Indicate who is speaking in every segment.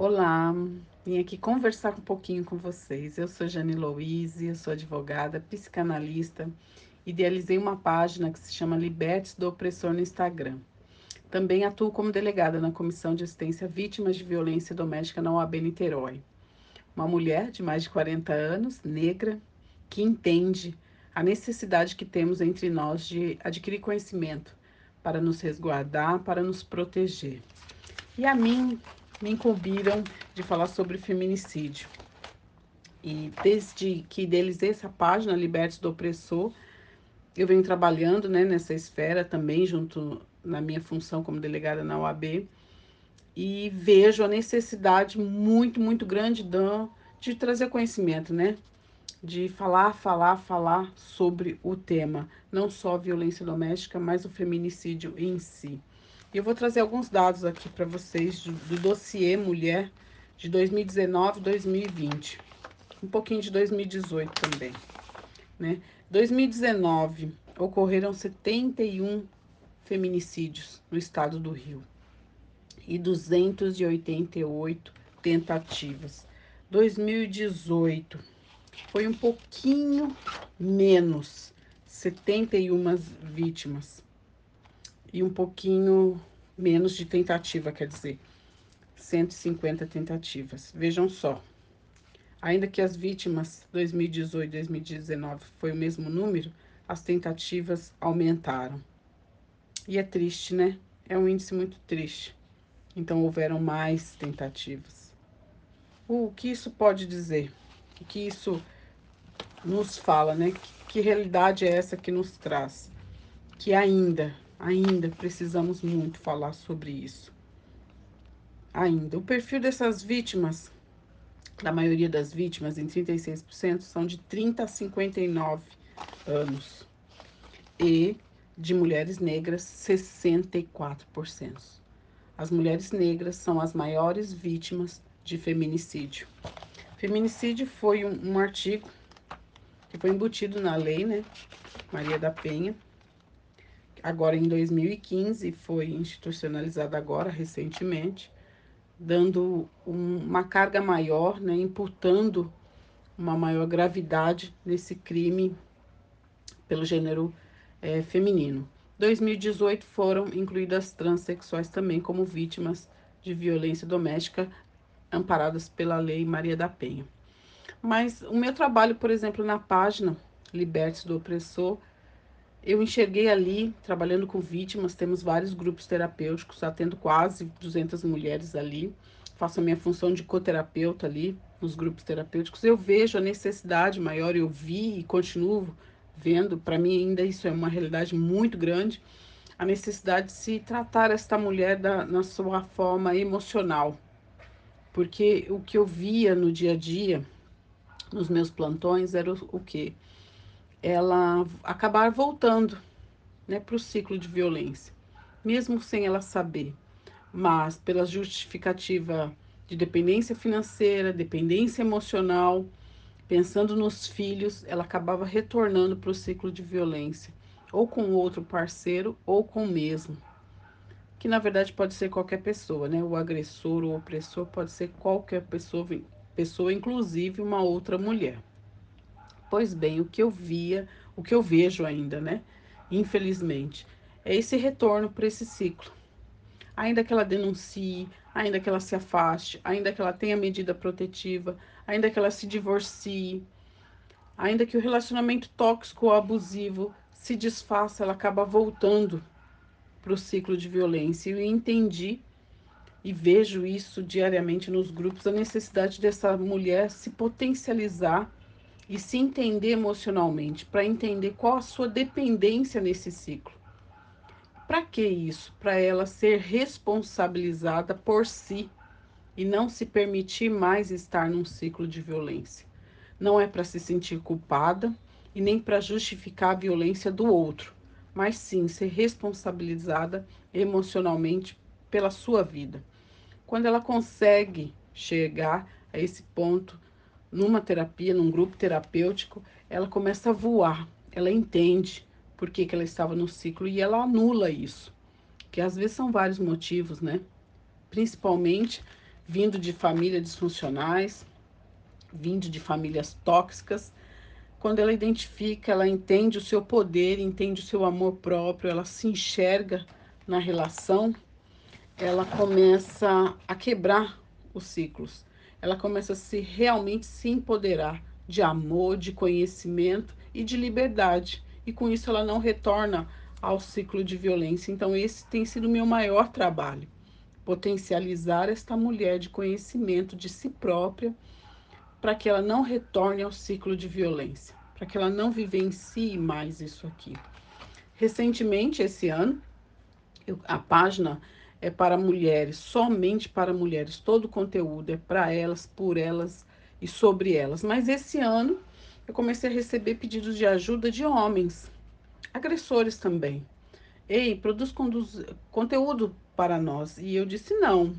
Speaker 1: Olá, vim aqui conversar um pouquinho com vocês. Eu sou Jane Louise, eu sou advogada, psicanalista. Idealizei uma página que se chama Libertes do Opressor no Instagram. Também atuo como delegada na Comissão de Assistência a Vítimas de Violência Doméstica na OAB Niterói. Uma mulher de mais de 40 anos, negra, que entende a necessidade que temos entre nós de adquirir conhecimento para nos resguardar, para nos proteger. E a mim me incumbiram de falar sobre feminicídio. E desde que idealizei essa página, Libertes do Opressor, eu venho trabalhando né, nessa esfera também, junto na minha função como delegada na OAB, e vejo a necessidade muito, muito grande de, de trazer conhecimento, né? De falar, falar, falar sobre o tema, não só a violência doméstica, mas o feminicídio em si. E eu vou trazer alguns dados aqui para vocês do, do dossiê Mulher de 2019 2020. Um pouquinho de 2018 também, né? 2019 ocorreram 71 feminicídios no estado do Rio e 288 tentativas. 2018 foi um pouquinho menos, 71 vítimas e um pouquinho menos de tentativa, quer dizer, 150 tentativas. Vejam só, ainda que as vítimas 2018 2019 foi o mesmo número, as tentativas aumentaram. E é triste, né? É um índice muito triste. Então houveram mais tentativas. O que isso pode dizer? O que isso nos fala, né? Que, que realidade é essa que nos traz? Que ainda Ainda precisamos muito falar sobre isso. Ainda. O perfil dessas vítimas, da maioria das vítimas, em 36%, são de 30 a 59 anos. E de mulheres negras, 64%. As mulheres negras são as maiores vítimas de feminicídio. Feminicídio foi um, um artigo que foi embutido na lei, né? Maria da Penha, agora em 2015, foi institucionalizada agora, recentemente, dando um, uma carga maior, né, imputando uma maior gravidade nesse crime pelo gênero é, feminino. 2018 foram incluídas transexuais também como vítimas de violência doméstica amparadas pela Lei Maria da Penha. Mas o meu trabalho, por exemplo, na página Liberte do Opressor, eu enxerguei ali, trabalhando com vítimas, temos vários grupos terapêuticos, atendo quase 200 mulheres ali, faço a minha função de coterapeuta ali, nos grupos terapêuticos, eu vejo a necessidade maior, eu vi e continuo vendo, para mim ainda isso é uma realidade muito grande, a necessidade de se tratar esta mulher da, na sua forma emocional. Porque o que eu via no dia a dia, nos meus plantões, era o, o quê? Ela acabar voltando né, para o ciclo de violência, mesmo sem ela saber, mas pela justificativa de dependência financeira, dependência emocional, pensando nos filhos, ela acabava retornando para o ciclo de violência, ou com outro parceiro ou com o mesmo. Que na verdade pode ser qualquer pessoa, né? O agressor ou opressor pode ser qualquer pessoa, pessoa inclusive uma outra mulher. Pois bem, o que eu via, o que eu vejo ainda, né? Infelizmente, é esse retorno para esse ciclo. Ainda que ela denuncie, ainda que ela se afaste, ainda que ela tenha medida protetiva, ainda que ela se divorcie, ainda que o relacionamento tóxico ou abusivo se desfaça, ela acaba voltando para o ciclo de violência. E eu entendi e vejo isso diariamente nos grupos, a necessidade dessa mulher se potencializar e se entender emocionalmente, para entender qual a sua dependência nesse ciclo. Para que isso? Para ela ser responsabilizada por si e não se permitir mais estar num ciclo de violência. Não é para se sentir culpada e nem para justificar a violência do outro, mas sim ser responsabilizada emocionalmente pela sua vida. Quando ela consegue chegar a esse ponto numa terapia, num grupo terapêutico, ela começa a voar, ela entende por que, que ela estava no ciclo e ela anula isso. Que às vezes são vários motivos, né? Principalmente vindo de famílias disfuncionais, vindo de famílias tóxicas. Quando ela identifica, ela entende o seu poder, entende o seu amor próprio, ela se enxerga na relação, ela começa a quebrar os ciclos. Ela começa a se realmente se empoderar de amor, de conhecimento e de liberdade. E com isso ela não retorna ao ciclo de violência. Então esse tem sido o meu maior trabalho potencializar esta mulher de conhecimento de si própria para que ela não retorne ao ciclo de violência, para que ela não vivencie mais isso aqui. Recentemente, esse ano, eu, a página é para mulheres, somente para mulheres. Todo o conteúdo é para elas, por elas e sobre elas. Mas esse ano eu comecei a receber pedidos de ajuda de homens, agressores também. Ei, produz conteúdo para nós. E eu disse: não,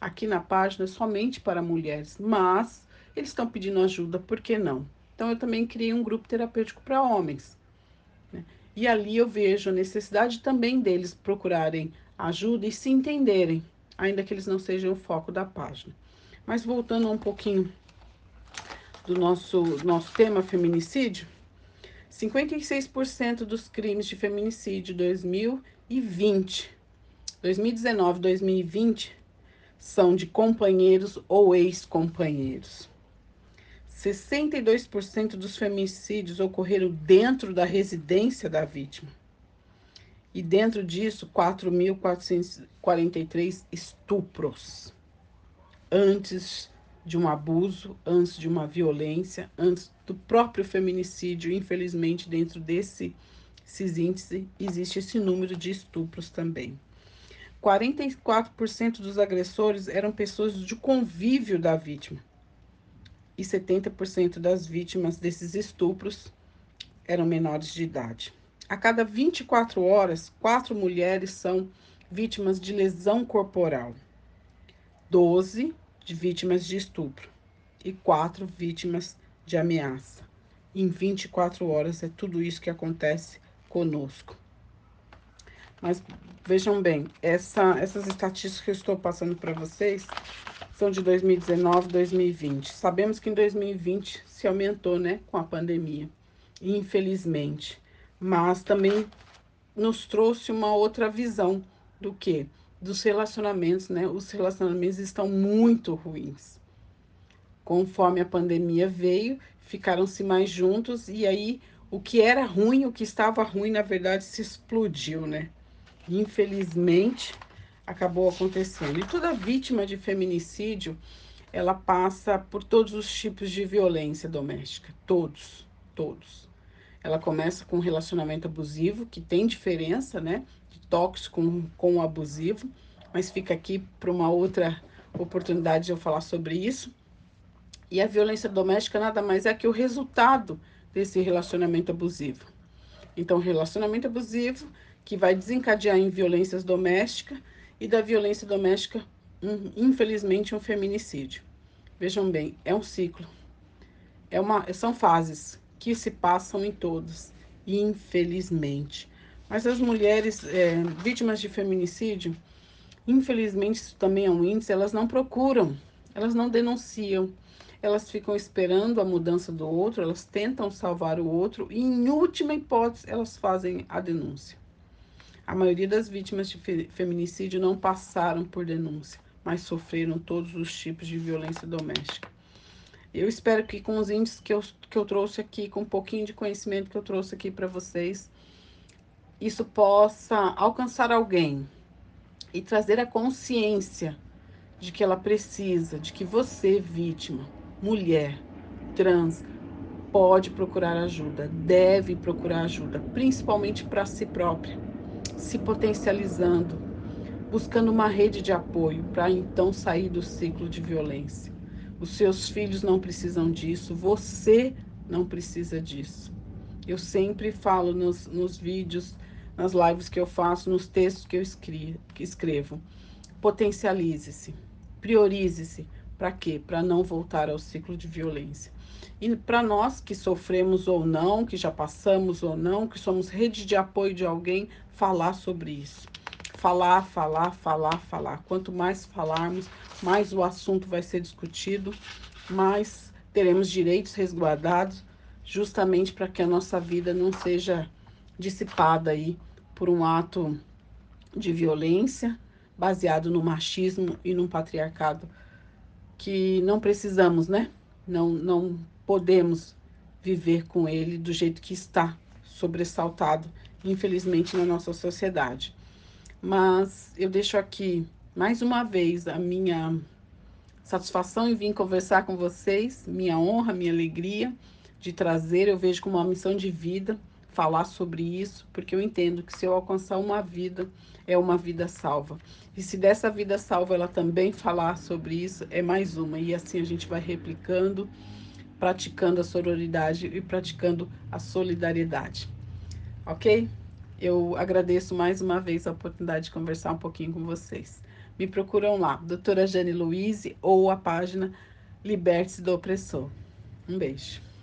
Speaker 1: aqui na página é somente para mulheres, mas eles estão pedindo ajuda, por que não? Então eu também criei um grupo terapêutico para homens. Né? E ali eu vejo a necessidade também deles procurarem ajuda e se entenderem, ainda que eles não sejam o foco da página. Mas voltando um pouquinho do nosso, nosso tema feminicídio, 56% dos crimes de feminicídio 2020 2019, 2020 são de companheiros ou ex-companheiros. 62% dos feminicídios ocorreram dentro da residência da vítima. E dentro disso, 4.443 estupros. Antes de um abuso, antes de uma violência, antes do próprio feminicídio, infelizmente, dentro desse, índices, existe esse número de estupros também. 44% dos agressores eram pessoas de convívio da vítima. E 70% das vítimas desses estupros eram menores de idade. A cada 24 horas, quatro mulheres são vítimas de lesão corporal, 12 de vítimas de estupro e quatro vítimas de ameaça. Em 24 horas é tudo isso que acontece conosco. Mas vejam bem, essa, essas estatísticas que eu estou passando para vocês são de 2019 2020. Sabemos que em 2020 se aumentou, né, com a pandemia, infelizmente. Mas também nos trouxe uma outra visão do que? Dos relacionamentos, né? Os relacionamentos estão muito ruins. Conforme a pandemia veio, ficaram-se mais juntos e aí o que era ruim, o que estava ruim, na verdade, se explodiu, né? infelizmente, acabou acontecendo. E toda vítima de feminicídio, ela passa por todos os tipos de violência doméstica, todos, todos. Ela começa com um relacionamento abusivo, que tem diferença, né, de tóxico com, com abusivo, mas fica aqui para uma outra oportunidade de eu falar sobre isso. E a violência doméstica nada mais é que o resultado desse relacionamento abusivo. Então, relacionamento abusivo que vai desencadear em violências domésticas e da violência doméstica, um, infelizmente, um feminicídio. Vejam bem, é um ciclo. É uma, são fases que se passam em todos, infelizmente. Mas as mulheres é, vítimas de feminicídio, infelizmente, isso também é um índice, elas não procuram, elas não denunciam, elas ficam esperando a mudança do outro, elas tentam salvar o outro e, em última hipótese, elas fazem a denúncia. A maioria das vítimas de feminicídio não passaram por denúncia, mas sofreram todos os tipos de violência doméstica. Eu espero que com os índices que eu, que eu trouxe aqui, com um pouquinho de conhecimento que eu trouxe aqui para vocês, isso possa alcançar alguém e trazer a consciência de que ela precisa, de que você, vítima, mulher, trans, pode procurar ajuda, deve procurar ajuda, principalmente para si própria se potencializando, buscando uma rede de apoio para então sair do ciclo de violência. Os seus filhos não precisam disso, você não precisa disso. Eu sempre falo nos, nos vídeos, nas lives que eu faço, nos textos que eu escrevo, escrevo potencialize-se, priorize-se. Para quê? Para não voltar ao ciclo de violência. E para nós que sofremos ou não, que já passamos ou não, que somos rede de apoio de alguém, falar sobre isso. Falar, falar, falar, falar. Quanto mais falarmos, mais o assunto vai ser discutido, mais teremos direitos resguardados, justamente para que a nossa vida não seja dissipada aí por um ato de violência baseado no machismo e no patriarcado que não precisamos, né? Não, não podemos viver com ele do jeito que está sobressaltado, infelizmente, na nossa sociedade. Mas eu deixo aqui mais uma vez a minha satisfação em vir conversar com vocês, minha honra, minha alegria de trazer, eu vejo como uma missão de vida falar sobre isso, porque eu entendo que se eu alcançar uma vida, é uma vida salva. E se dessa vida salva ela também falar sobre isso, é mais uma. E assim a gente vai replicando, praticando a sororidade e praticando a solidariedade. Ok? Eu agradeço mais uma vez a oportunidade de conversar um pouquinho com vocês. Me procuram lá, doutora Jane Louise ou a página Liberte-se do Opressor. Um beijo.